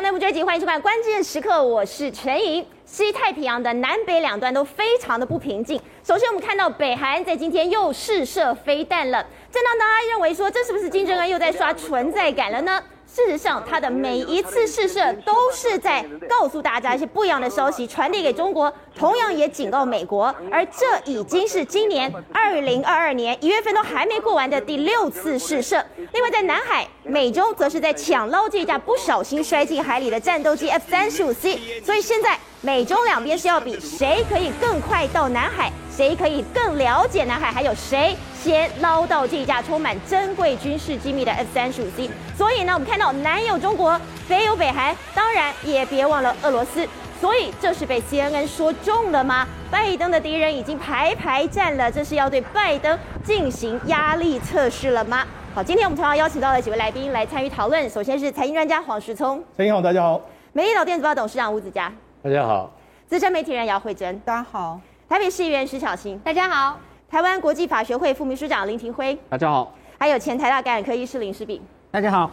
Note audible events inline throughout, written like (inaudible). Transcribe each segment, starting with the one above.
内部追击，欢迎收看《关键时刻》，我是陈莹。西太平洋的南北两端都非常的不平静。首先，我们看到北韩在今天又试射飞弹了，正当大家认为说，这是不是金正恩又在刷存在感了呢？事实上，他的每一次试射都是在告诉大家一些不一样的消息，传递给中国，同样也警告美国。而这已经是今年二零二二年一月份都还没过完的第六次试射。另外，在南海，美中则是在抢捞这架不小心摔进海里的战斗机 F 三十五 C。所以现在，美中两边是要比谁可以更快到南海，谁可以更了解南海，还有谁先捞到这架充满珍贵军事机密的 F 三十五 C。所以呢，我们看到南有中国，北有北韩，当然也别忘了俄罗斯。所以这是被 CNN 说中了吗？拜登的敌人已经排排站了，这是要对拜登进行压力测试了吗？好，今天我们同样邀请到了几位来宾来参与讨论。首先是财经专家黄时聪，陈莹好，大家好。美丽岛电子报董事长吴子嘉。大家好，资深媒体人姚慧珍，大家好；台北市议员徐巧芯，大家好；台湾国际法学会副秘书长林庭辉，大家好；还有前台大感染科医师林世炳，大家好。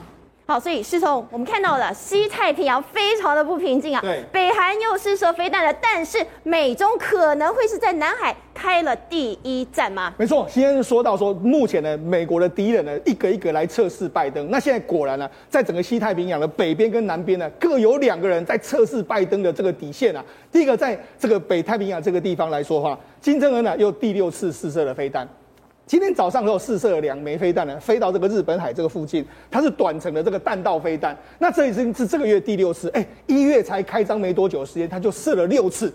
好，所以是从我们看到了西太平洋非常的不平静啊。对，北韩又试射飞弹了，但是美中可能会是在南海开了第一战吗？没错，先说到说，目前呢，美国的敌人呢，一个一个来测试拜登。那现在果然呢，在整个西太平洋的北边跟南边呢，各有两个人在测试拜登的这个底线啊。第一个，在这个北太平洋这个地方来说的话，金正恩呢又第六次试射了飞弹。今天早上的时候试射了两枚飞弹呢，飞到这个日本海这个附近，它是短程的这个弹道飞弹。那这已经是这个月第六次，哎，一月才开张没多久的时间，它就试了六次，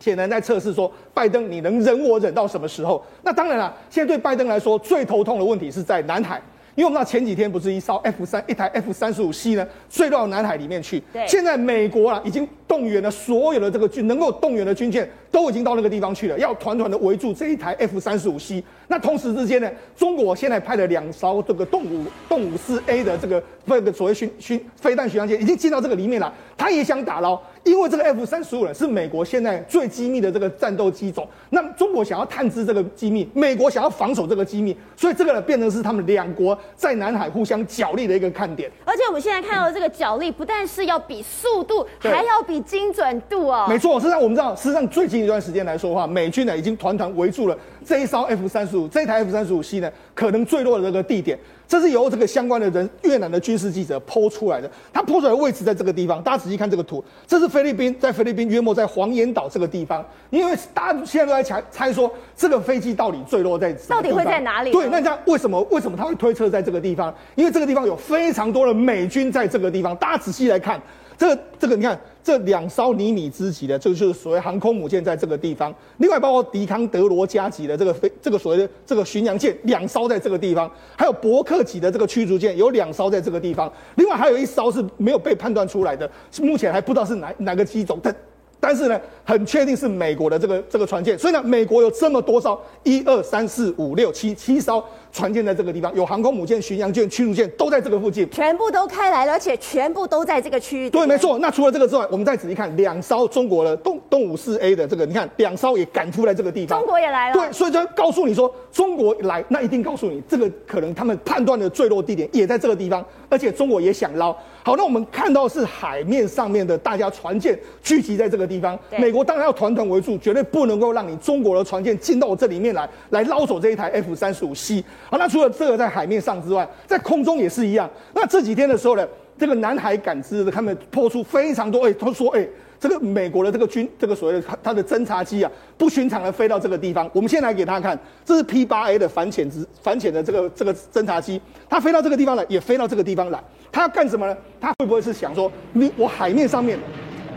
显然在测试说拜登你能忍我忍到什么时候？那当然了，现在对拜登来说最头痛的问题是在南海。因为我们知道前几天不是一艘 F 三一台 F 三十五 C 呢坠到南海里面去，对，现在美国啊已经动员了所有的这个军能够动员的军舰都已经到那个地方去了，要团团的围住这一台 F 三十五 C。那同时之间呢，中国现在派了两艘这个动五动五四 A 的这个这个所谓巡巡飞弹巡洋舰已经进到这个里面了，他也想打捞。因为这个 F 三十五呢是美国现在最机密的这个战斗机种，那中国想要探知这个机密，美国想要防守这个机密，所以这个呢变成是他们两国在南海互相角力的一个看点。而且我们现在看到的这个角力，不但是要比速度，还要比精准度哦。没错，实际上我们知道，实际上最近一段时间来说的话，美军呢已经团团围住了这一艘 F 三十五，这一台 F 三十五 C 呢可能坠落的这个地点。这是由这个相关的人，越南的军事记者剖出来的。他剖出来的位置在这个地方，大家仔细看这个图，这是菲律宾，在菲律宾约莫在黄岩岛这个地方。因为大家现在都在猜猜说，这个飞机到底坠落在到底会在哪里？对，那这样为什么为什么他会推测在这个地方？因为这个地方有非常多的美军在这个地方。大家仔细来看。这这个，你看这两艘尼米兹级的，这个就是所谓航空母舰，在这个地方。另外，包括迪康德罗加级的这个飞，这个所谓的这个巡洋舰，两艘在这个地方。还有伯克级的这个驱逐舰，有两艘在这个地方。另外，还有一艘是没有被判断出来的，目前还不知道是哪哪个机种。但但是呢，很确定是美国的这个这个船舰。所以呢，美国有这么多艘，一二三四五六七七艘。船舰在这个地方，有航空母舰、巡洋舰、驱逐舰都在这个附近，全部都开来了，而且全部都在这个区域。对，没错。那除了这个之外，我们再仔细看两艘中国的东东五四 A 的这个，你看两艘也赶出来这个地方，中国也来了。对，所以就告诉你说，中国来，那一定告诉你，这个可能他们判断的坠落地点也在这个地方，而且中国也想捞。好，那我们看到是海面上面的大家船舰聚集在这个地方，美国当然要团团围住，绝对不能够让你中国的船舰进到我这里面来，来捞走这一台 F 三十五 C。好，那除了这个。在海面上之外，在空中也是一样。那这几天的时候呢，这个南海感知的他们抛出非常多，哎，他说，哎，这个美国的这个军，这个所谓的它的侦察机啊，不寻常的飞到这个地方。我们先来给大家看，这是 P 八 A 的反潜值反潜的这个这个侦察机，它飞到这个地方来，也飞到这个地方来，它要干什么呢？它会不会是想说，你我海面上面？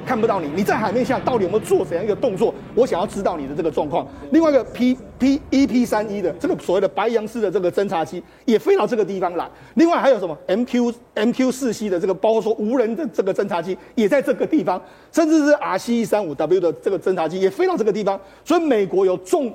看不到你，你在海面下到底有没有做怎样一个动作？我想要知道你的这个状况。另外一个 P P E P 三一的这个所谓的白杨式的这个侦察机也飞到这个地方来。另外还有什么 M Q M Q 四 C 的这个，包括说无人的这个侦察机也在这个地方，甚至是 R C 一三五 W 的这个侦察机也飞到这个地方。所以美国有重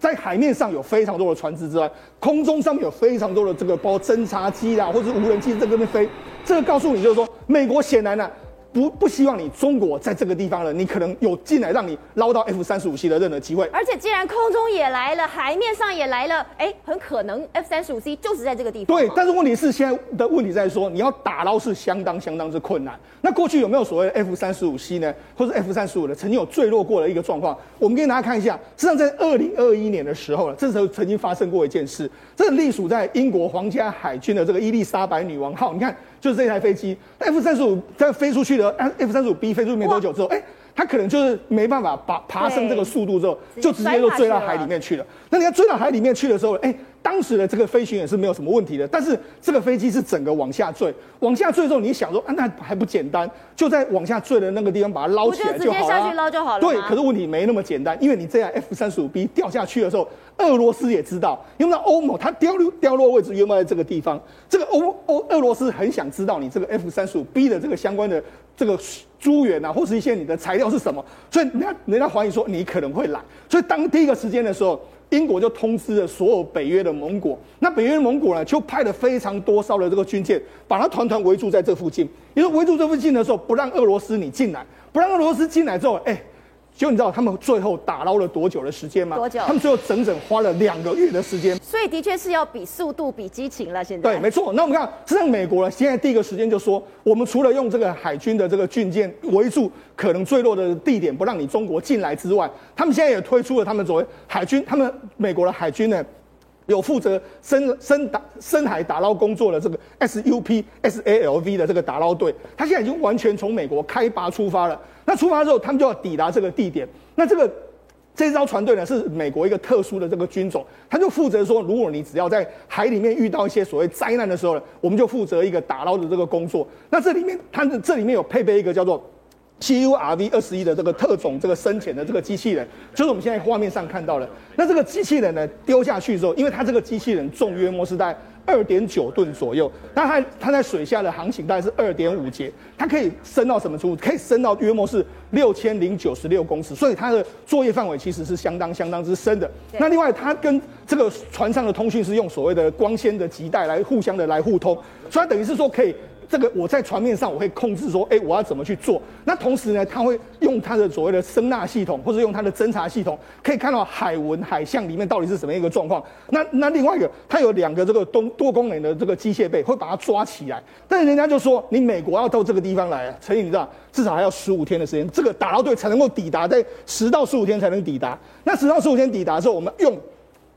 在海面上有非常多的船只之外，空中上面有非常多的这个包括侦察机啦，或者是无人机在这边飞。这个告诉你就是说，美国显然呢、不不希望你中国在这个地方了，你可能有进来让你捞到 F 三十五 C 的任何机会。而且既然空中也来了，海面上也来了，哎，很可能 F 三十五 C 就是在这个地方。对，但是问题是现在的问题在说，你要打捞是相当相当之困难。那过去有没有所谓的 F 三十五 C 呢？或者 F 三十五的曾经有坠落过的一个状况？我们给大家看一下，实际上在二零二一年的时候，这时候曾经发生过一件事，这个隶属在英国皇家海军的这个伊丽莎白女王号，你看。就是这台飞机，F 三十五在飞出去的，F 三十五 B 飞出去没多久之后，哎、欸，它可能就是没办法爬爬升这个速度之后，就直接就坠到海里面去了。那你要坠到海里面去的时候，哎、欸。当时的这个飞行员是没有什么问题的，但是这个飞机是整个往下坠，往下坠之后，你想说啊，那还不简单，就在往下坠的那个地方把它捞起来就好了。直接下去捞就好了。对，可是问题没那么简单，因为你这台 F 三十五 B 掉下去的时候，俄罗斯也知道，因为那欧盟它掉落掉落位置原本在这个地方，这个欧欧俄罗斯很想知道你这个 F 三十五 B 的这个相关的这个资源啊，或是一些你的材料是什么，所以人家人家怀疑说你可能会来，所以当第一个时间的时候。英国就通知了所有北约的盟国，那北约的盟国呢，就派了非常多艘的这个军舰，把它团团围住在这附近。因为围住这附近的时候，不让俄罗斯你进来，不让俄罗斯进来之后，哎。就你知道他们最后打捞了多久的时间吗？多久？他们最后整整花了两个月的时间。所以的确是要比速度、比激情了。现在对，没错。那我们看，实际上美国呢，现在第一个时间就说，我们除了用这个海军的这个军舰围住可能坠落的地点，不让你中国进来之外，他们现在也推出了他们所谓海军，他们美国的海军呢。有负责深深打深海打捞工作的这个 SUP SALV 的这个打捞队，他现在已经完全从美国开拔出发了。那出发之后，他们就要抵达这个地点。那这个这艘船队呢，是美国一个特殊的这个军种，他就负责说，如果你只要在海里面遇到一些所谓灾难的时候呢，我们就负责一个打捞的这个工作。那这里面，它这里面有配备一个叫做。CURV 二十一的这个特种这个深潜的这个机器人，就是我们现在画面上看到的。那这个机器人呢，丢下去之后，因为它这个机器人重约莫是在二点九吨左右，那它它在水下的航行大概是二点五节，它可以升到什么程度？可以升到约莫是六千零九十六公尺，所以它的作业范围其实是相当相当之深的。那另外，它跟这个船上的通讯是用所谓的光纤的脐带来互相的来互通，所以它等于是说可以。这个我在船面上我会控制说，哎，我要怎么去做？那同时呢，它会用它的所谓的声纳系统，或者用它的侦察系统，可以看到海文海象里面到底是什么一个状况。那那另外一个，它有两个这个多多功能的这个机械臂，会把它抓起来。但是人家就说，你美国要到这个地方来，陈以你知道，至少还要十五天的时间，这个打捞队才能够抵达，在十到十五天才能抵达。那十到十五天抵达的时候，我们用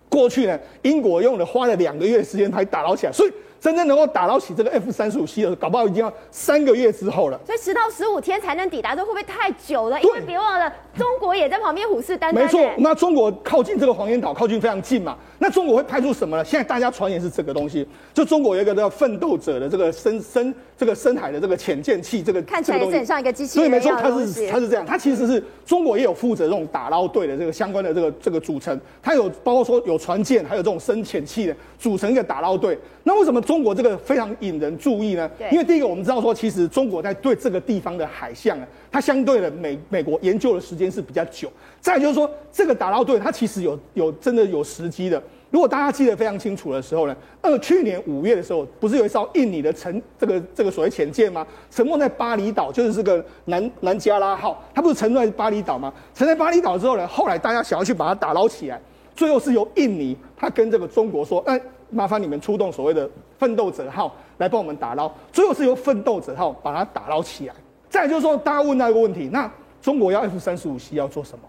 过去呢，英国用了花了两个月时间才打捞起来，所以。真正能够打捞起这个 F 三十五 C 的，搞不好已经要三个月之后了。所以十到十五天才能抵达，这会不会太久了？因为别忘了，中国也在旁边虎视眈眈。没错，那中国靠近这个黄岩岛，靠近非常近嘛。那中国会派出什么呢？现在大家传言是这个东西，就中国有一个叫奋斗者的这个深深这个深海的这个潜舰器，这个看起来是很像一个机器。人。对没错，它是它是这样，它其实是中国也有负责这种打捞队的这个相关的这个这个组成，它有包括说有船舰，还有这种深潜器的组成一个打捞队。那为什么中国这个非常？引人注意呢，因为第一个我们知道说，其实中国在对这个地方的海象啊，它相对的美美国研究的时间是比较久。再就是说，这个打捞队它其实有有真的有时机的。如果大家记得非常清楚的时候呢，呃，去年五月的时候，不是有一艘印尼的沉这个这个所谓潜舰吗？沉没在巴厘岛，就是这个南南加拉号，它不是沉在巴厘岛吗？沉在巴厘岛之后呢，后来大家想要去把它打捞起来，最后是由印尼他跟这个中国说，哎、呃。麻烦你们出动所谓的“奋斗者号”来帮我们打捞，最后是由“奋斗者号”把它打捞起来。再就是说，大家问到一个问题：那中国要 F 三十五 C 要做什么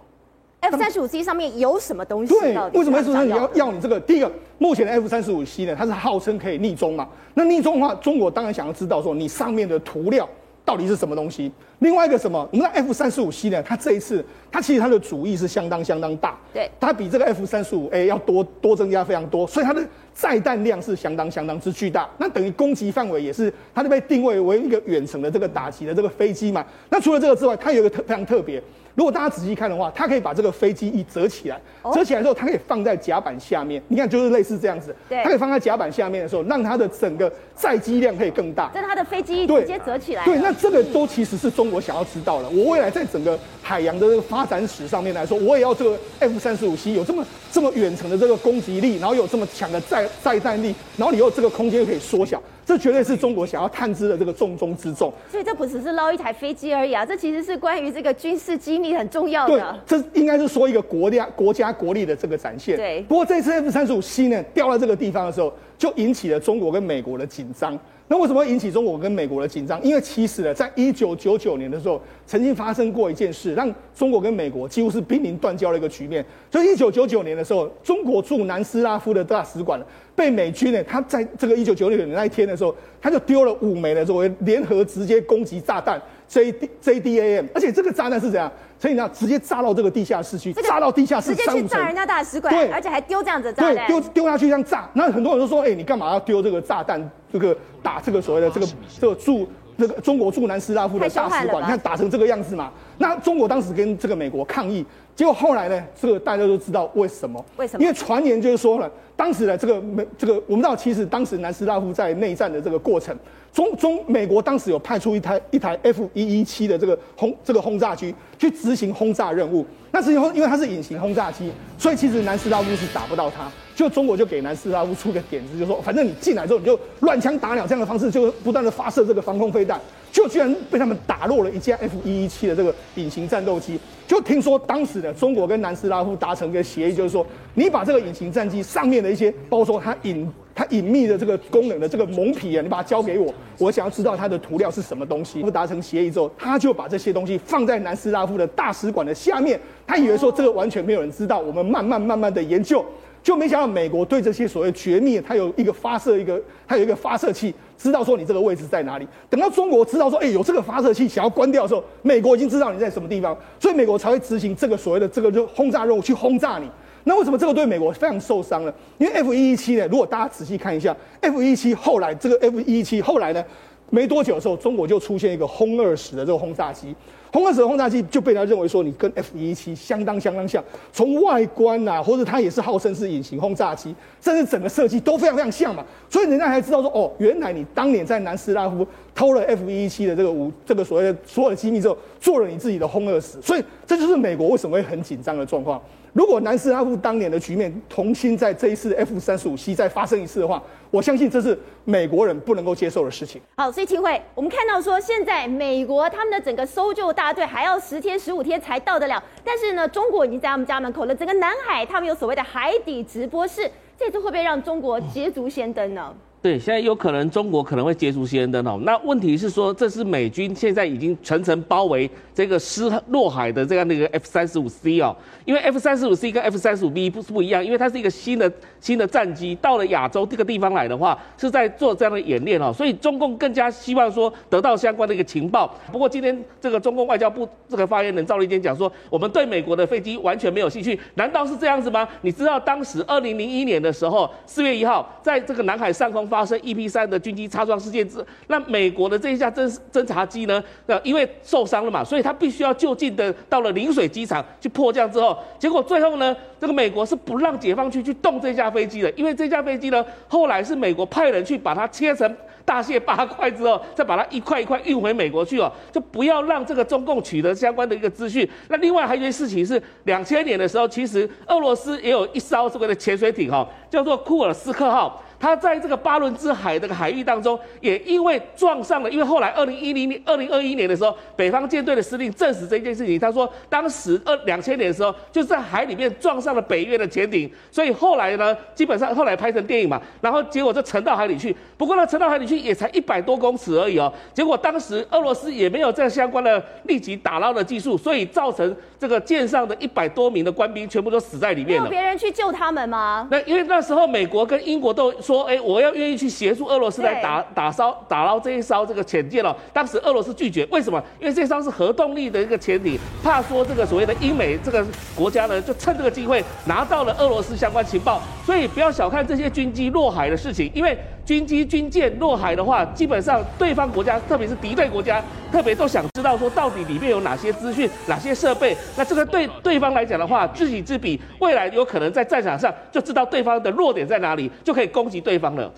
？F 三十五 C 上面有什么东西？对，为什么 F 三十五要要你这个？第一个，目前的 F 三十五 C 呢，它是号称可以逆中嘛？那逆中的话，中国当然想要知道说你上面的涂料到底是什么东西。另外一个什么？我们的 F 三十五 C 呢？它这一次它其实它的主意是相当相当大，对，它比这个 F 三十五 A 要多多增加非常多，所以它的。载弹量是相当相当之巨大，那等于攻击范围也是，它就被定位为一个远程的这个打击的这个飞机嘛。那除了这个之外，它有一个特非常特别，如果大家仔细看的话，它可以把这个飞机一折起来，折起来之后，它可以放在甲板下面。你看，就是类似这样子，它可以放在甲板下面的时候，让它的整个载机量可以更大。这它的飞机直接折起来。对，那这个都其实是中国想要知道的。我未来在整个海洋的这个发展史上面来说，我也要这个 F 三十五 C 有这么这么远程的这个攻击力，然后有这么强的载载弹力。然后你又这个空间可以缩小，这绝对是中国想要探知的这个重中之重。所以这不只是捞一台飞机而已啊，这其实是关于这个军事机密很重要的。对，这应该是说一个国家国家国力的这个展现。对。不过这次 F 三十五 C 呢，掉到这个地方的时候，就引起了中国跟美国的紧张。那为什么引起中国跟美国的紧张？因为其实呢，在一九九九年的时候，曾经发生过一件事，让中国跟美国几乎是濒临断交的一个局面。就一九九九年的时候，中国驻南斯拉夫的大使馆被美军呢，他在这个一九九九年那一天的时候，他就丢了五枚的作为联合直接攻击炸弹 J JDAM，而且这个炸弹是怎样？所以你知道，直接炸到这个地下室去，炸到地下室三五层，直接去炸人家大使馆，对，而且还丢这样子炸弹，丢丢下去这样炸。那很多人都说，哎、欸，你干嘛要丢这个炸弹？这个打这个所谓的这个这个驻这个中国驻南斯拉夫的大使馆，你看打成这个样子嘛？那中国当时跟这个美国抗议，结果后来呢，这个大家都知道为什么？为什么？因为传言就是说了，当时的这个美这个我们知道，其实当时南斯拉夫在内战的这个过程，中中美国当时有派出一台一台 F 一一七的这个轰这个轰炸机去执行轰炸任务。那是因为因为它是隐形轰炸机，所以其实南斯拉夫是打不到它。就中国就给南斯拉夫出个点子，就说反正你进来之后你就乱枪打鸟这样的方式，就不断的发射这个防空飞弹，就居然被他们打落了一架 F 一一七的这个隐形战斗机。就听说当时的中国跟南斯拉夫达成一个协议，就是说你把这个隐形战机上面的一些，包括说它隐它隐秘的这个功能的这个蒙皮啊，你把它交给我，我想要知道它的涂料是什么东西。不达成协议之后，他就把这些东西放在南斯拉夫的大使馆的下面，他以为说这个完全没有人知道，我们慢慢慢慢的研究。就没想到美国对这些所谓绝密，它有一个发射一个，它有一个发射器，知道说你这个位置在哪里。等到中国知道说，哎，有这个发射器，想要关掉的时候，美国已经知道你在什么地方，所以美国才会执行这个所谓的这个就轰炸任务去轰炸你。那为什么这个对美国非常受伤呢？因为 F 一一七呢，如果大家仔细看一下，F 一一七后来这个 F 一一七后来呢，没多久的时候，中国就出现一个轰二十的这个轰炸机。轰二十的轰炸机就被他认为说，你跟 F 一一七相当相当像，从外观啊，或者它也是号称是隐形轰炸机，甚至整个设计都非常非常像嘛，所以人家才知道说，哦，原来你当年在南斯拉夫偷了 F 一一七的这个武这个所谓的所有的机密之后，做了你自己的轰二十，所以这就是美国为什么会很紧张的状况。如果南斯拉夫当年的局面重新在这一次 F 三十五 C 再发生一次的话，我相信这是美国人不能够接受的事情。好，所以廷辉，我们看到说现在美国他们的整个搜救大队还要十天十五天才到得了，但是呢，中国已经在他们家门口了。整个南海他们有所谓的海底直播室，这次会不会让中国捷足先登呢？对，现在有可能中国可能会捷足先登哦。那问题是说，这是美军现在已经层层包围这个失落海的这样的一个 F 三十五 C 哦。因为 F 三十五 C 跟 F 三十五 B 不是不一样，因为它是一个新的新的战机，到了亚洲这个地方来的话，是在做这样的演练哦。所以中共更加希望说得到相关的一个情报。不过今天这个中共外交部这个发言人赵立坚讲说，我们对美国的飞机完全没有兴趣。难道是这样子吗？你知道当时二零零一年的时候，四月一号，在这个南海上空。发生 EP 三的军机擦撞事件之，那美国的这一架侦侦察机呢，呃，因为受伤了嘛，所以他必须要就近的到了临水机场去迫降之后，结果最后呢，这个美国是不让解放军去动这架飞机的，因为这架飞机呢，后来是美国派人去把它切成大卸八块之后，再把它一块一块运回美国去哦，就不要让这个中共取得相关的一个资讯。那另外还有一件事情是，两千年的时候，其实俄罗斯也有一艘这个的潜水艇哈，叫做库尔斯克号。他在这个巴伦支海这个海域当中，也因为撞上了，因为后来二零一零年、二零二一年的时候，北方舰队的司令证实这件事情。他说，当时二两千年的时候，就是在海里面撞上了北约的潜艇，所以后来呢，基本上后来拍成电影嘛，然后结果就沉到海里去。不过呢，沉到海里去也才一百多公尺而已哦。结果当时俄罗斯也没有这相关的立即打捞的技术，所以造成这个舰上的一百多名的官兵全部都死在里面了。没有别人去救他们吗？那因为那时候美国跟英国都说。说，哎，我要愿意去协助俄罗斯来打打烧打捞这一艘这个潜舰了。当时俄罗斯拒绝，为什么？因为这艘是核动力的一个潜艇，怕说这个所谓的英美这个国家呢，就趁这个机会拿到了俄罗斯相关情报。所以不要小看这些军机落海的事情，因为军机军舰落海的话，基本上对方国家，特别是敌对国家，特别都想知道说到底里面有哪些资讯、哪些设备。那这个对对方来讲的话，知己知彼，未来有可能在战场上就知道对方的弱点在哪里，就可以攻击。对方了，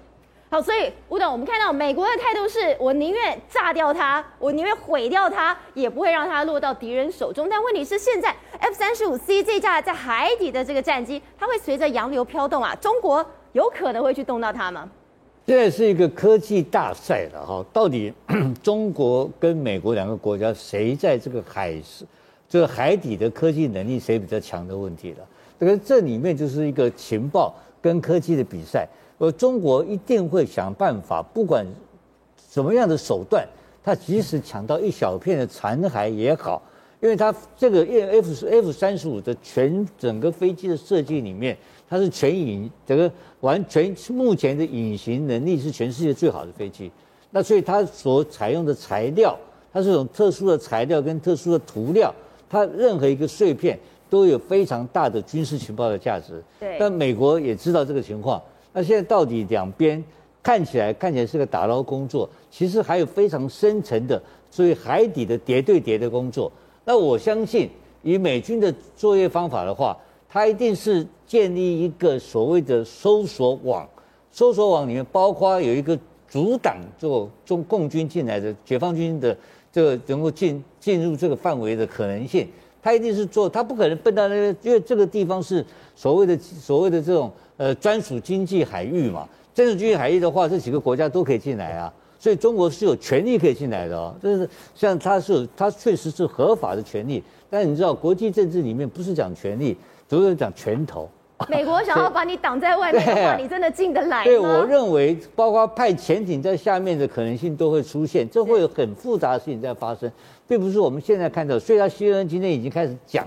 好，所以吴董，我们看到美国的态度是，我宁愿炸掉它，我宁愿毁掉它，也不会让它落到敌人手中。但问题是，现在 F 三十五 C 这架在海底的这个战机，它会随着洋流飘动啊，中国有可能会去动到它吗？现在是一个科技大赛了哈，到底 (clears throat) 中国跟美国两个国家谁在这个海这个海底的科技能力谁比较强的问题了。这个这里面就是一个情报跟科技的比赛，而中国一定会想办法，不管什么样的手段，它即使抢到一小片的残骸也好，因为它这个 F F 三十五的全整个飞机的设计里面。它是全隐，整个完全目前的隐形能力是全世界最好的飞机，那所以它所采用的材料，它是种特殊的材料跟特殊的涂料，它任何一个碎片都有非常大的军事情报的价值。对。但美国也知道这个情况，那现在到底两边看起来看起来是个打捞工作，其实还有非常深层的，所以海底的叠对叠的工作。那我相信以美军的作业方法的话。它一定是建立一个所谓的搜索网，搜索网里面包括有一个阻挡做中共军进来的解放军的这个能够进进入这个范围的可能性。他一定是做，他不可能笨到那边，因为这个地方是所谓的所谓的这种呃专属经济海域嘛。专属经济海域的话，这几个国家都可以进来啊，所以中国是有权利可以进来的哦。就是像他是有，它确实是合法的权利，但是你知道国际政治里面不是讲权利。都是讲拳头，美国想要把你挡在外面的话，你真的进得来吗？对，我认为包括派潜艇在下面的可能性都会出现，这会有很复杂的事情在发生，并不是我们现在看到。所以他 CNN 今天已经开始讲，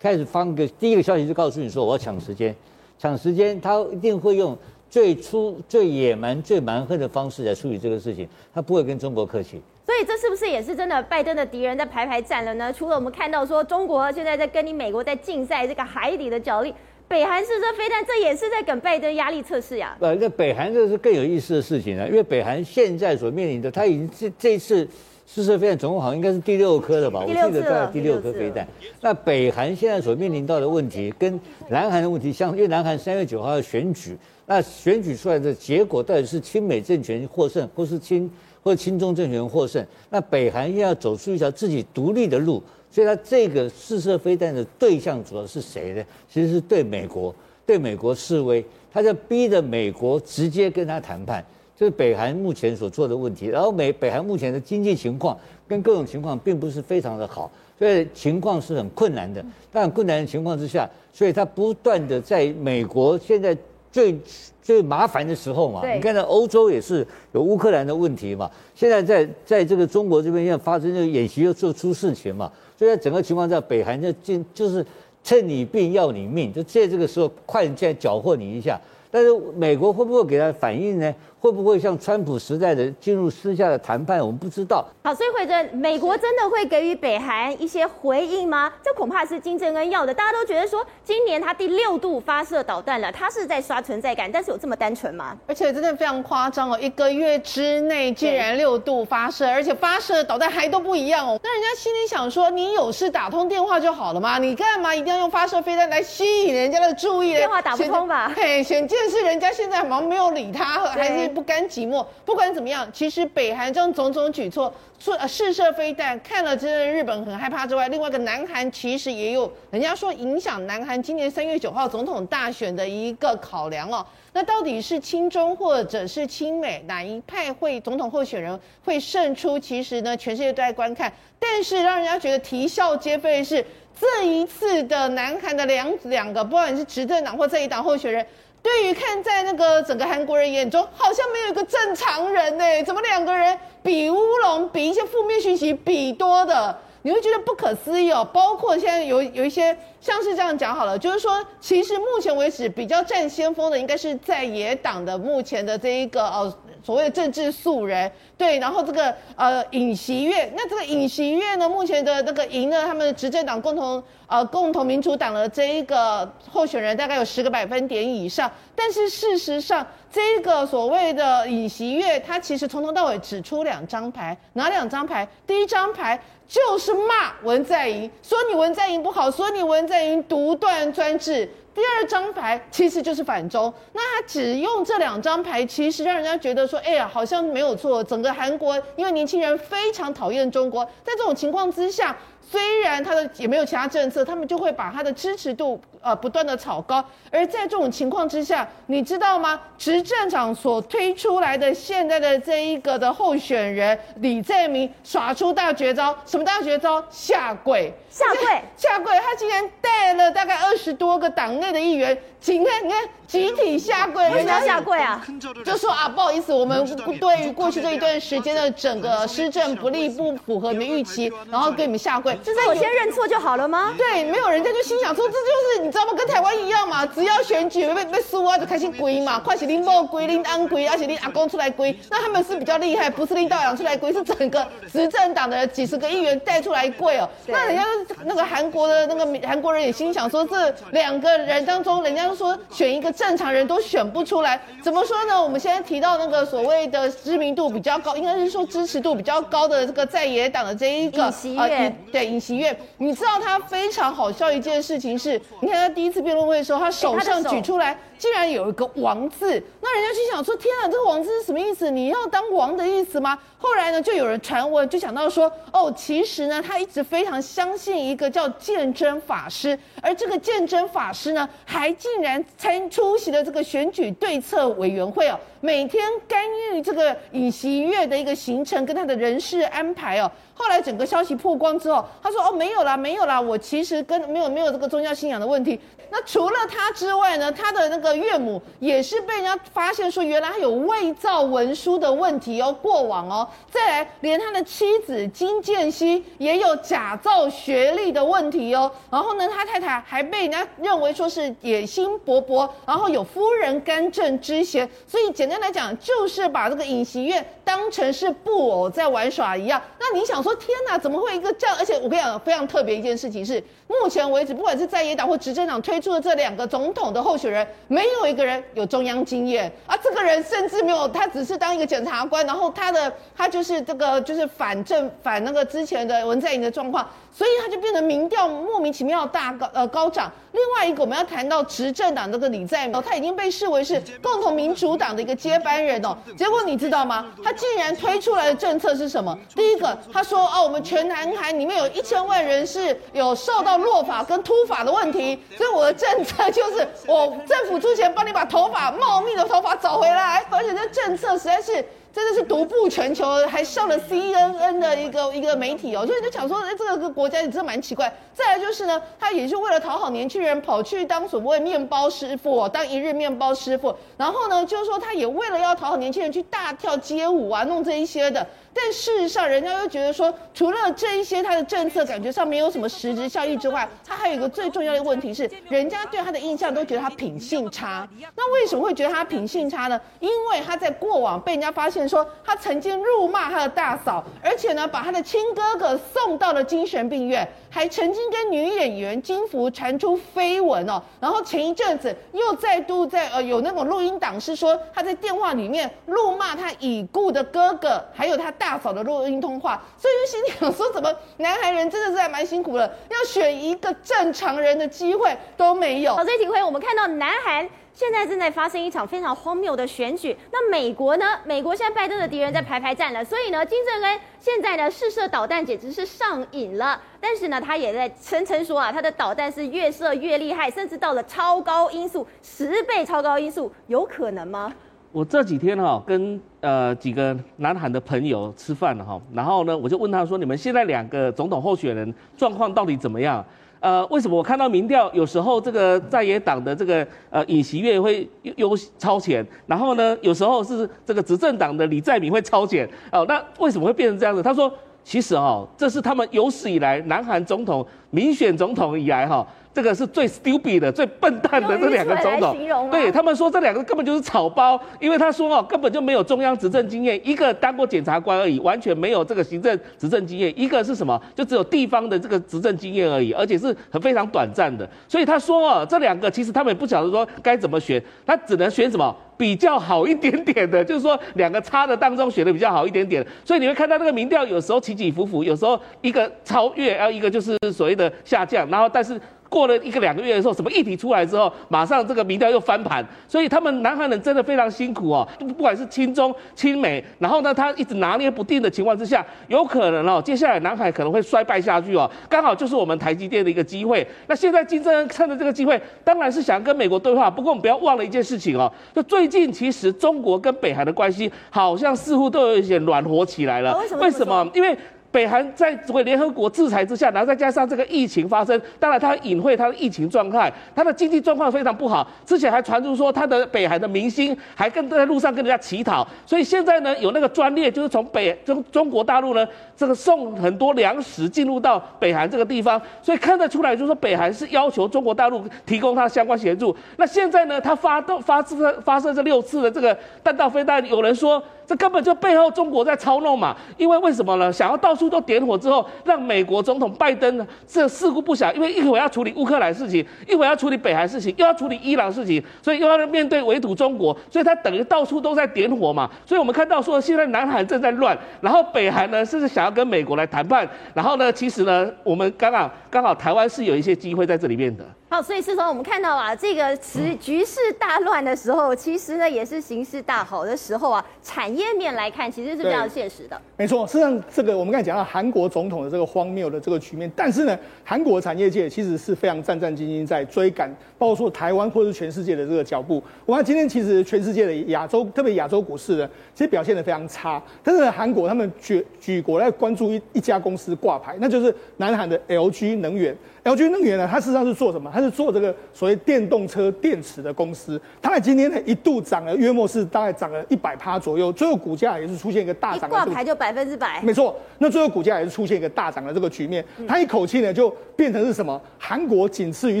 开始放个第一个消息就告诉你说，我要抢时间，抢时间，他一定会用最初最野蛮、最蛮横的方式来处理这个事情，他不会跟中国客气。所以这是不是也是真的？拜登的敌人在排排站了呢？除了我们看到说中国现在在跟你美国在竞赛这个海底的角力，北韩试射飞弹，这也是在给拜登压力测试呀。呃，那北韩这是更有意思的事情了，因为北韩现在所面临的，他已经这这次试射飞弹总共好像应该是第六颗了吧？我记得在第六颗飞弹。那北韩现在所面临到的问题，跟南韩的问题相，因为南韩三月九号要选举，那选举出来的结果到底是亲美政权获胜，或是亲？或者亲中政权获胜，那北韩要走出一条自己独立的路，所以它这个试射飞弹的对象主要是谁呢？其实是对美国，对美国示威，他在逼着美国直接跟他谈判，这是北韩目前所做的问题。然后美北韩目前的经济情况跟各种情况并不是非常的好，所以情况是很困难的。但困难的情况之下，所以他不断的在美国现在。最最麻烦的时候嘛，你看到欧洲也是有乌克兰的问题嘛，现在在在这个中国这边要发生这个演习又做出事情嘛，所以在整个情况下，北韩就进就是趁你病要你命，就借这个时候快点搅和你一下，但是美国会不会给他反应呢？会不会像川普时代的进入私下的谈判？我们不知道。好，所以惠珍，美国真的会给予北韩一些回应吗？这恐怕是金正恩要的。大家都觉得说，今年他第六度发射导弹了，他是在刷存在感，但是有这么单纯吗？而且真的非常夸张哦，一个月之内竟然六度发射，而且发射的导弹还都不一样哦。那人家心里想说，你有事打通电话就好了嘛，你干嘛一定要用发射飞弹来吸引人家的注意？电话打不通吧？嘿，显见是人家现在好像没有理他，还是。不甘寂寞，不管怎么样，其实北韩这种种种举措，试试射飞弹，看了真的日本很害怕之外，另外一个南韩其实也有人家说影响南韩今年三月九号总统大选的一个考量哦。那到底是亲中或者是亲美，哪一派会总统候选人会胜出？其实呢，全世界都在观看。但是让人家觉得啼笑皆非是，这一次的南韩的两两个，不管是执政党或这一党候选人。对于看在那个整个韩国人眼中，好像没有一个正常人呢？怎么两个人比乌龙，比一些负面讯息比多的，你会觉得不可思议哦。包括现在有有一些像是这样讲好了，就是说，其实目前为止比较占先锋的，应该是在野党的目前的这一个呃。所谓的政治素人，对，然后这个呃尹锡悦，那这个尹锡悦呢，目前的那个赢了他们的执政党共同呃共同民主党的这一个候选人大概有十个百分点以上，但是事实上，这个所谓的尹锡悦，他其实从头到尾只出两张牌，哪两张牌？第一张牌就是骂文在寅，说你文在寅不好，说你文在寅独断专制。第二张牌其实就是反中。那他只用这两张牌，其实让人家觉得说，哎呀，好像没有错。整个韩国因为年轻人非常讨厌中国，在这种情况之下。虽然他的也没有其他政策，他们就会把他的支持度呃不断的炒高。而在这种情况之下，你知道吗？执政党所推出来的现在的这一个的候选人李在明耍出大绝招，什么大绝招？下跪，下跪，(laughs) 下跪！他竟然带了大概二十多个党内的议员，请看，你看。集体下跪，人家下跪啊，就说啊，不好意思，我们对于过去这一段时间的整个施政不利，不符合你们预期，然后给你们下跪，就是我先认错就好了吗？对，没有人家就心想说，这就是你知道吗？跟台湾一样嘛，只要选举被被输啊，就开始跪嘛，快起拎包跪，拎安跪，而且拎阿公出来跪，那他们是比较厉害，不是拎道长出来跪，是整个执政党的几十个议员带出来跪哦。那人家那个韩国的那个韩国人也心想说，这两个人当中，人家说选一个。正常人都选不出来，怎么说呢？我们现在提到那个所谓的知名度比较高，应该是说支持度比较高的这个在野党的这一个、呃，对尹锡悦，你知道他非常好笑一件事情是，你看他第一次辩论会的时候，他手上举出来。竟然有一个王字，那人家就想说：天啊，这个王字是什么意思？你要当王的意思吗？后来呢，就有人传闻，就想到说：哦，其实呢，他一直非常相信一个叫鉴真法师，而这个鉴真法师呢，还竟然参出席了这个选举对策委员会哦，每天干预这个尹锡悦的一个行程跟他的人事安排哦。后来整个消息曝光之后，他说：“哦，没有啦，没有啦，我其实跟没有没有这个宗教信仰的问题。那除了他之外呢，他的那个岳母也是被人家发现说，原来他有伪造文书的问题哦，过往哦。再来，连他的妻子金建熙也有假造学历的问题哦。然后呢，他太太还被人家认为说是野心勃勃，然后有夫人干政之嫌。所以简单来讲，就是把这个尹锡悦当成是布偶在玩耍一样。那你想？”说天哪，怎么会一个这样？而且我跟你讲，非常特别一件事情是，目前为止，不管是在野党或执政党推出的这两个总统的候选人，没有一个人有中央经验啊。这个人甚至没有，他只是当一个检察官，然后他的他就是这个就是反正反那个之前的文在寅的状况。所以他就变成民调莫名其妙大高呃高涨。另外一个我们要谈到执政党这个李在明，他已经被视为是共同民主党的一个接班人哦。结果你知道吗？他竟然推出来的政策是什么？第一个，他说哦，我们全南海里面有一千万人是有受到落发跟秃发的问题，所以我的政策就是 (laughs) 我政府出钱帮你把头发茂密的头发找回来，而且这政策实在是。真的是独步全球，还上了 CNN 的一个一个媒体哦，所以就想说，哎，这个国家也真的蛮奇怪。再来就是呢，他也是为了讨好年轻人，跑去当所谓面包师傅，当一日面包师傅。然后呢，就是说他也为了要讨好年轻人，去大跳街舞啊，弄这一些的。但事实上，人家又觉得说，除了这一些他的政策感觉上没有什么实质效益之外，他还有一个最重要的问题是，人家对他的印象都觉得他品性差。那为什么会觉得他品性差呢？因为他在过往被人家发现说，他曾经辱骂他的大嫂，而且呢，把他的亲哥哥送到了精神病院，还曾经跟女演员金福传出绯闻哦。然后前一阵子又再度在呃有那种录音档，是说他在电话里面辱骂他已故的哥哥，还有他大。大嫂的录音通话，所以就心里想说，怎么南韩人真的是还蛮辛苦的，要选一个正常人的机会都没有。好，所以廷辉，我们看到南韩现在正在发生一场非常荒谬的选举。那美国呢？美国现在拜登的敌人在排排站了，所以呢，金正恩现在呢试射导弹简直是上瘾了。但是呢，他也在声称说啊，他的导弹是越射越厉害，甚至到了超高音速，十倍超高音速，有可能吗？我这几天哈跟呃几个南韩的朋友吃饭了哈，然后呢我就问他说，你们现在两个总统候选人状况到底怎么样？呃，为什么我看到民调有时候这个在野党的这个呃尹锡悦会优超前，然后呢有时候是这个执政党的李在明会超前哦，那为什么会变成这样子？他说，其实哈这是他们有史以来南韩总统民选总统以来哈。这个是最 stupid 的、最笨蛋的这两个总统，对他们说这两个根本就是草包，因为他说哦根本就没有中央执政经验，一个当过检察官而已，完全没有这个行政执政经验，一个是什么？就只有地方的这个执政经验而已，而且是很非常短暂的。所以他说哦这两个其实他们也不晓得说该怎么选，他只能选什么比较好一点点的，(laughs) 就是说两个差的当中选的比较好一点点。所以你会看到那个民调有时候起起伏伏，有时候一个超越，然后一个就是所谓的下降，然后但是。过了一个两个月的时候，什么议题出来之后，马上这个民调又翻盘，所以他们南韩人真的非常辛苦哦，不管是亲中亲美，然后呢，他一直拿捏不定的情况之下，有可能哦，接下来南海可能会衰败下去哦，刚好就是我们台积电的一个机会。那现在金正恩趁着这个机会，当然是想跟美国对话，不过我们不要忘了一件事情哦，就最近其实中国跟北韩的关系好像似乎都有一些暖和起来了。哦，为什么？为什么？因为。北韩在这个联合国制裁之下，然后再加上这个疫情发生，当然它隐晦它的疫情状态，它的经济状况非常不好。之前还传出说，它的北韩的明星还跟在路上跟人家乞讨，所以现在呢，有那个专列就是从北中中国大陆呢，这个送很多粮食进入到北韩这个地方，所以看得出来，就是说北韩是要求中国大陆提供它相关协助。那现在呢，它发动发射发射这六次的这个弹道飞弹，有人说。这根本就背后中国在操弄嘛，因为为什么呢？想要到处都点火之后，让美国总统拜登呢，这事故不小，因为一会儿要处理乌克兰事情，一会儿要处理北韩事情，又要处理伊朗事情，所以又要面对围堵中国，所以他等于到处都在点火嘛。所以我们看到说，现在南韩正在乱，然后北韩呢，甚至想要跟美国来谈判，然后呢，其实呢，我们刚好刚好台湾是有一些机会在这里面的。好，所以是说我们看到啊，这个时局势大乱的时候，其实呢也是形势大好的时候啊。产业面来看，其实是非常现实的。没错，实际上这个我们刚才讲到韩国总统的这个荒谬的这个局面，但是呢，韩国产业界其实是非常战战兢兢在追赶，包括说台湾或者是全世界的这个脚步。我看今天其实全世界的亚洲，特别亚洲股市呢，其实表现的非常差。但是呢，韩国他们举举国来关注一一家公司挂牌，那就是南韩的 LG 能源。LG 能源呢，它事实上是做什么？它是做这个所谓电动车电池的公司。它在今天呢一度涨了约莫是大概涨了一百趴左右，最后股价也是出现一个大涨。挂牌就百分之百。没错，那最后股价也是出现一个大涨的这个局面。它一口气呢就变成是什么？韩国仅次于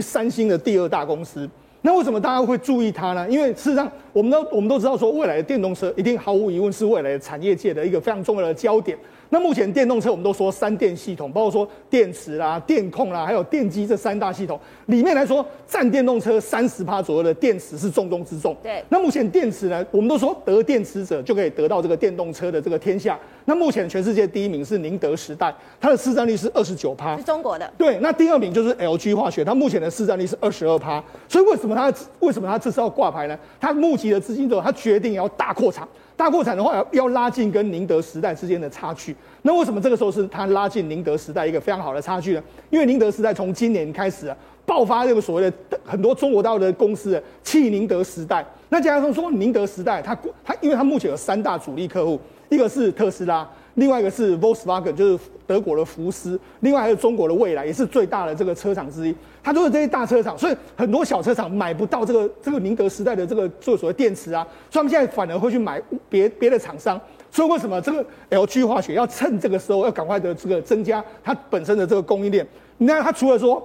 三星的第二大公司。那为什么大家会注意它呢？因为事实上我们都我们都知道说，未来的电动车一定毫无疑问是未来的产业界的一个非常重要的焦点。那目前电动车，我们都说三电系统，包括说电池啦、电控啦，还有电机这三大系统里面来说，占电动车三十趴左右的电池是重中之重。对。那目前电池呢，我们都说得电池者就可以得到这个电动车的这个天下。那目前全世界第一名是宁德时代，它的市占率是二十九趴，是中国的。对。那第二名就是 LG 化学，它目前的市占率是二十二趴。所以为什么它为什么它这次要挂牌呢？它募你的资金之后，它决定要大扩产。大扩产的话，要拉近跟宁德时代之间的差距。那为什么这个时候是他拉近宁德时代一个非常好的差距呢？因为宁德时代从今年开始，爆发这个所谓的很多中国大陆的公司弃宁德时代。那加上说宁德时代，它它因为它目前有三大主力客户，一个是特斯拉。另外一个是 Volkswagen，就是德国的福斯；另外还有中国的蔚来，也是最大的这个车厂之一。它都是这些大车厂，所以很多小车厂买不到这个这个宁德时代的这个做所谓电池啊，所以他们现在反而会去买别别的厂商。所以为什么这个 LG 化学要趁这个时候要赶快的这个增加它本身的这个供应链？你看它除了说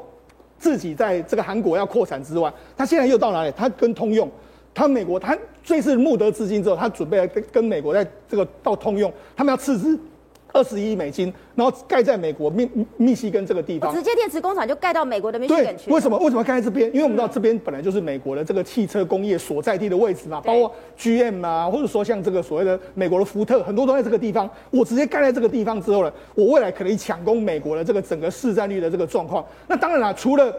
自己在这个韩国要扩产之外，他现在又到哪里？他跟通用。他美国，他这次募得资金之后，他准备跟跟美国在这个到通用，他们要斥资二十亿美金，然后盖在美国密密西根这个地方，直接电池工厂就盖到美国的密西根去。对，为什么？为什么盖在这边？因为我们知道这边本来就是美国的这个汽车工业所在地的位置嘛，包括 GM 啊，或者说像这个所谓的美国的福特，很多都在这个地方。我直接盖在这个地方之后呢，我未来可能抢攻美国的这个整个市占率的这个状况。那当然了，除了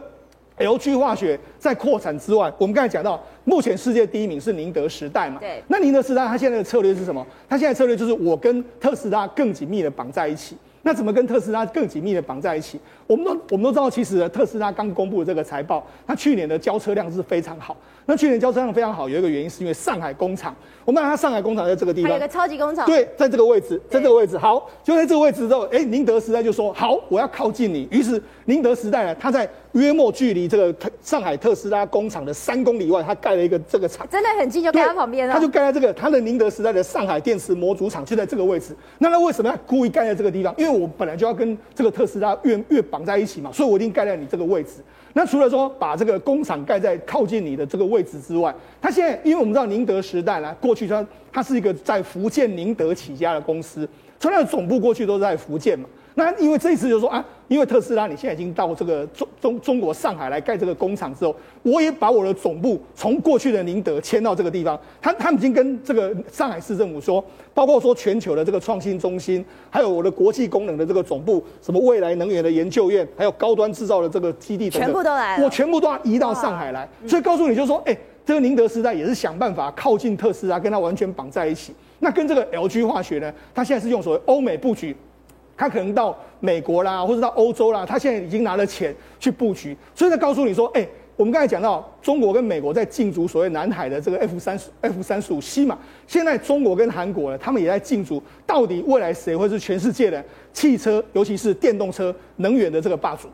LG 化学在扩产之外，我们刚才讲到，目前世界第一名是宁德时代嘛？对。那宁德时代它现在的策略是什么？它现在策略就是我跟特斯拉更紧密的绑在一起。那怎么跟特斯拉更紧密的绑在一起？我们都我们都知道，其实特斯拉刚公布的这个财报，它去年的交车量是非常好。那去年交车量非常好，有一个原因是因为上海工厂。我们看它上海工厂在这个地方，还有一个超级工厂。对，在这个位置，在这个位置。好，就在这个位置之后，哎，宁德时代就说好，我要靠近你。于是宁德时代呢，它在约莫距离这个上海特斯拉工厂的三公里外，它盖了一个这个厂，真的很近，就盖在旁边了。它就盖在这个它的宁德时代的上海电池模组厂，就在这个位置。那它为什么要故意盖在这个地方？因为我本来就要跟这个特斯拉越越绑在一起嘛，所以我一定盖在你这个位置。那除了说把这个工厂盖在靠近你的这个位置之外，它现在因为我们知道宁德时代呢，过去它它是一个在福建宁德起家的公司，所以它的总部过去都在福建嘛。那因为这一次就说啊，因为特斯拉你现在已经到这个中中中国上海来盖这个工厂之后，我也把我的总部从过去的宁德迁到这个地方。他他们已经跟这个上海市政府说，包括说全球的这个创新中心，还有我的国际功能的这个总部，什么未来能源的研究院，还有高端制造的这个基地等等，全部都来了，我全部都要移到上海来。所以告诉你就是说，哎、欸，这个宁德时代也是想办法靠近特斯拉，跟它完全绑在一起。那跟这个 LG 化学呢，它现在是用所谓欧美布局。他可能到美国啦，或者到欧洲啦，他现在已经拿了钱去布局，所以他告诉你说，哎、我们刚才讲到中国跟美国在竞逐所谓南海的这个 F 三 F 三十五 C 嘛，现在中国跟韩国呢，他们也在竞逐，到底未来谁会是全世界的汽车，尤其是电动车能源的这个霸主？